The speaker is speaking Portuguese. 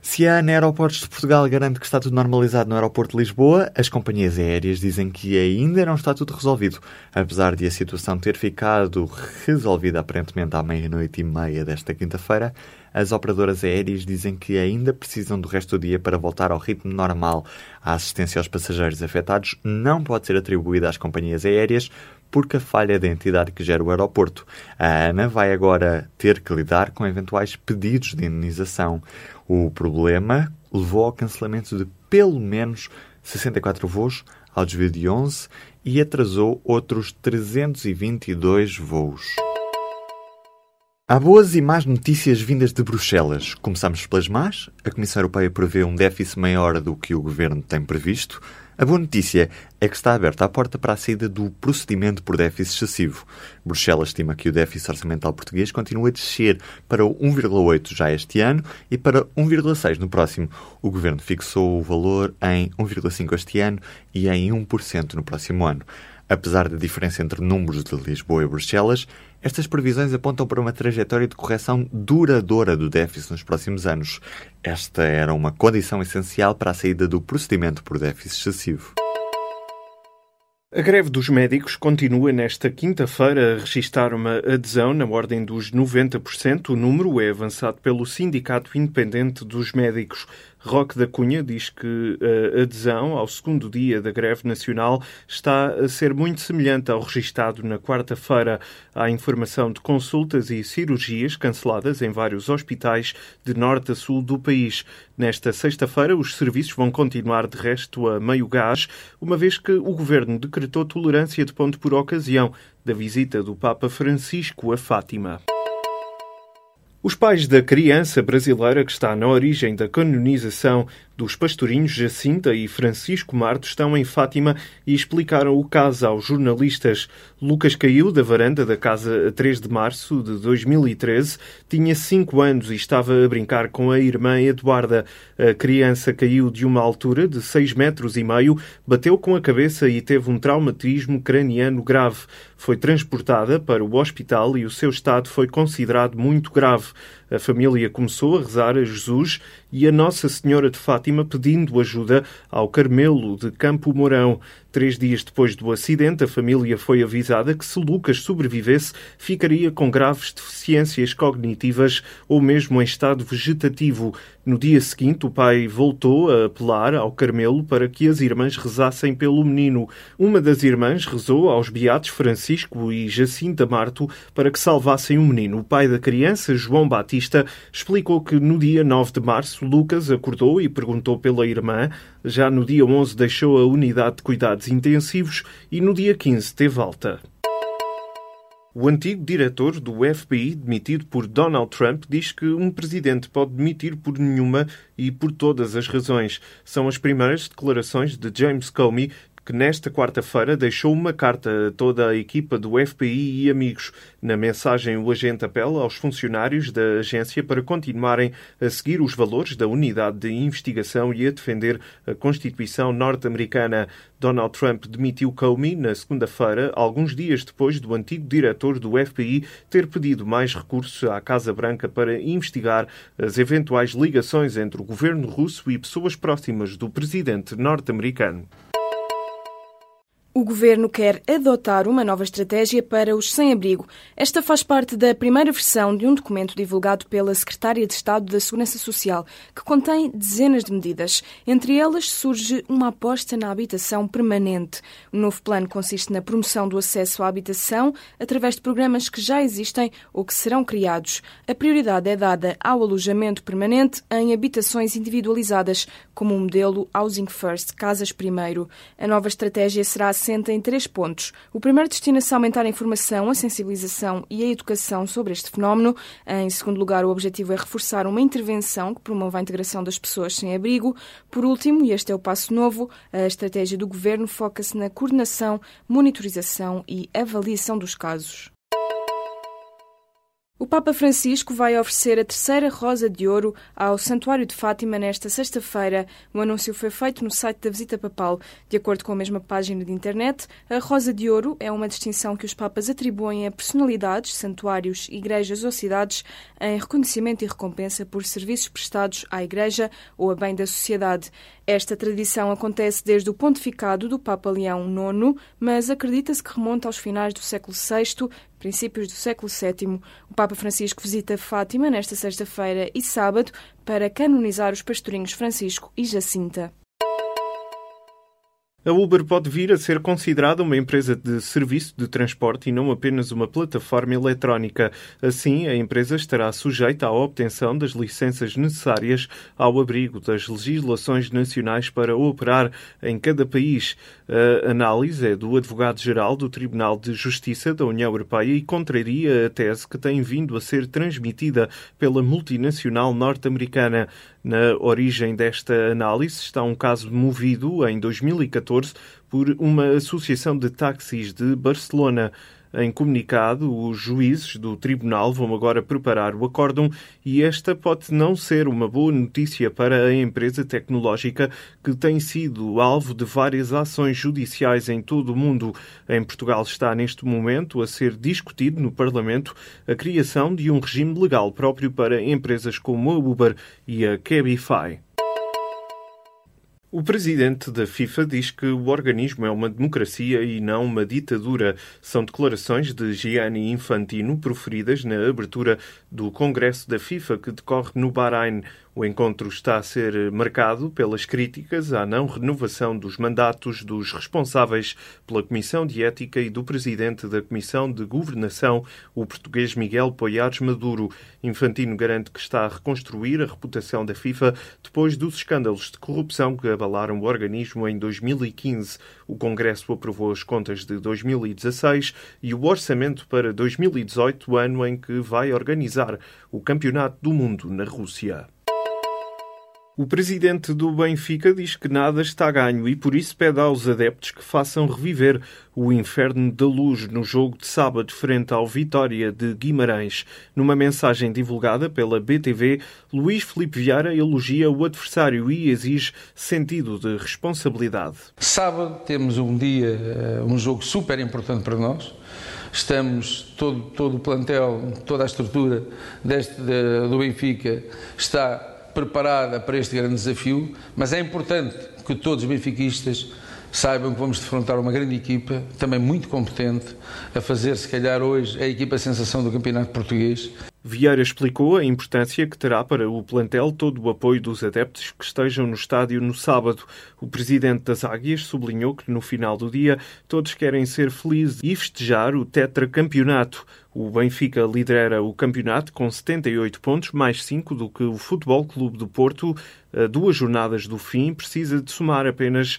Se a ANA Aeroportos de Portugal garante que está tudo normalizado no aeroporto de Lisboa, as companhias aéreas dizem que ainda não está tudo resolvido, apesar de a situação ter ficado resolvida aparentemente à meia-noite e meia desta quinta-feira. As operadoras aéreas dizem que ainda precisam do resto do dia para voltar ao ritmo normal. A assistência aos passageiros afetados não pode ser atribuída às companhias aéreas, porque a falha da entidade que gera o aeroporto. A ANA vai agora ter que lidar com eventuais pedidos de indenização. O problema levou ao cancelamento de pelo menos 64 voos ao desvio de 11 e atrasou outros 322 voos. Há boas e más notícias vindas de Bruxelas. Começamos pelas más. A Comissão Europeia prevê um déficit maior do que o governo tem previsto. A boa notícia é que está aberta a porta para a saída do procedimento por déficit excessivo. Bruxelas estima que o déficit orçamental português continue a descer para 1,8 já este ano e para 1,6 no próximo. O governo fixou o valor em 1,5 este ano e em 1% no próximo ano. Apesar da diferença entre números de Lisboa e Bruxelas, estas previsões apontam para uma trajetória de correção duradoura do déficit nos próximos anos. Esta era uma condição essencial para a saída do procedimento por déficit excessivo. A greve dos médicos continua nesta quinta-feira a registrar uma adesão na ordem dos 90%. O número é avançado pelo Sindicato Independente dos Médicos. Roque da Cunha diz que a adesão ao segundo dia da greve nacional está a ser muito semelhante ao registado na quarta-feira. Há informação de consultas e cirurgias canceladas em vários hospitais de norte a sul do país. Nesta sexta-feira, os serviços vão continuar de resto a meio gás, uma vez que o governo decretou tolerância de ponto por ocasião da visita do Papa Francisco a Fátima. Os pais da criança brasileira que está na origem da canonização dos pastorinhos Jacinta e Francisco Marto estão em Fátima e explicaram o caso aos jornalistas. Lucas caiu da varanda da casa a 3 de março de 2013, tinha 5 anos e estava a brincar com a irmã Eduarda. A criança caiu de uma altura de 6 metros e meio, bateu com a cabeça e teve um traumatismo craniano grave. Foi transportada para o hospital e o seu estado foi considerado muito grave. A família começou a rezar a Jesus e a Nossa Senhora de Fátima pedindo ajuda ao Carmelo de Campo Mourão. Três dias depois do acidente, a família foi avisada que se Lucas sobrevivesse, ficaria com graves deficiências cognitivas ou mesmo em estado vegetativo. No dia seguinte, o pai voltou a apelar ao Carmelo para que as irmãs rezassem pelo menino. Uma das irmãs rezou aos beatos Francisco e Jacinta Marto para que salvassem o menino. O pai da criança, João Batista, explicou que no dia 9 de março, Lucas acordou e perguntou pela irmã. Já no dia 11 deixou a unidade de cuidados intensivos e no dia 15 teve alta. O antigo diretor do FBI, demitido por Donald Trump, diz que um presidente pode demitir por nenhuma e por todas as razões. São as primeiras declarações de James Comey, que nesta quarta-feira deixou uma carta a toda a equipa do FBI e amigos. Na mensagem, o agente apela aos funcionários da agência para continuarem a seguir os valores da unidade de investigação e a defender a Constituição norte-americana. Donald Trump demitiu Comey na segunda-feira, alguns dias depois do antigo diretor do FBI ter pedido mais recursos à Casa Branca para investigar as eventuais ligações entre o governo russo e pessoas próximas do presidente norte-americano. O governo quer adotar uma nova estratégia para os sem-abrigo. Esta faz parte da primeira versão de um documento divulgado pela Secretária de Estado da Segurança Social, que contém dezenas de medidas. Entre elas surge uma aposta na habitação permanente. O novo plano consiste na promoção do acesso à habitação através de programas que já existem ou que serão criados. A prioridade é dada ao alojamento permanente em habitações individualizadas, como o modelo Housing First, Casas Primeiro. A nova estratégia será assenta em três pontos. O primeiro destina-se a aumentar a informação, a sensibilização e a educação sobre este fenómeno. Em segundo lugar, o objetivo é reforçar uma intervenção que promova a integração das pessoas sem abrigo. Por último, e este é o passo novo, a estratégia do governo foca-se na coordenação, monitorização e avaliação dos casos. O Papa Francisco vai oferecer a terceira Rosa de Ouro ao Santuário de Fátima nesta sexta-feira. O anúncio foi feito no site da Visita Papal. De acordo com a mesma página de internet, a Rosa de Ouro é uma distinção que os Papas atribuem a personalidades, santuários, igrejas ou cidades em reconhecimento e recompensa por serviços prestados à Igreja ou a bem da sociedade. Esta tradição acontece desde o pontificado do Papa Leão IX, mas acredita-se que remonta aos finais do século VI, princípios do século VII. O Papa Francisco visita Fátima nesta sexta-feira e sábado para canonizar os pastorinhos Francisco e Jacinta. A Uber pode vir a ser considerada uma empresa de serviço de transporte e não apenas uma plataforma eletrónica. Assim, a empresa estará sujeita à obtenção das licenças necessárias ao abrigo das legislações nacionais para operar em cada país. A análise é do advogado-geral do Tribunal de Justiça da União Europeia e contraria a tese que tem vindo a ser transmitida pela multinacional norte-americana. Na origem desta análise está um caso movido em 2014 por uma associação de táxis de Barcelona. Em comunicado, os juízes do tribunal vão agora preparar o acórdão e esta pode não ser uma boa notícia para a empresa tecnológica que tem sido alvo de várias ações judiciais em todo o mundo. Em Portugal está neste momento a ser discutido no Parlamento a criação de um regime legal próprio para empresas como a Uber e a Cabify. O presidente da FIFA diz que o organismo é uma democracia e não uma ditadura. São declarações de Gianni Infantino proferidas na abertura do Congresso da FIFA que decorre no Bahrein. O encontro está a ser marcado pelas críticas à não renovação dos mandatos dos responsáveis pela Comissão de Ética e do presidente da Comissão de Governação, o português Miguel Poiares Maduro. Infantino garante que está a reconstruir a reputação da FIFA depois dos escândalos de corrupção que abalaram o organismo em 2015. O Congresso aprovou as contas de 2016 e o orçamento para 2018, ano em que vai organizar o Campeonato do Mundo na Rússia. O presidente do Benfica diz que nada está ganho e por isso pede aos adeptos que façam reviver o inferno da luz no jogo de sábado frente ao Vitória de Guimarães. Numa mensagem divulgada pela BTV, Luís Felipe Vieira elogia o adversário e exige sentido de responsabilidade. Sábado temos um dia, eh, um jogo super importante para nós. Estamos, todo, todo o plantel, toda a estrutura deste, do Benfica está preparada para este grande desafio, mas é importante que todos os benfiquistas saibam que vamos defrontar uma grande equipa, também muito competente, a fazer, se calhar, hoje a equipa sensação do Campeonato Português. Vieira explicou a importância que terá para o plantel todo o apoio dos adeptos que estejam no estádio no sábado. O presidente das Águias sublinhou que no final do dia todos querem ser felizes e festejar o tetracampeonato. O Benfica lidera o campeonato com 78 pontos, mais 5 do que o Futebol Clube do Porto. A duas jornadas do fim, precisa de somar apenas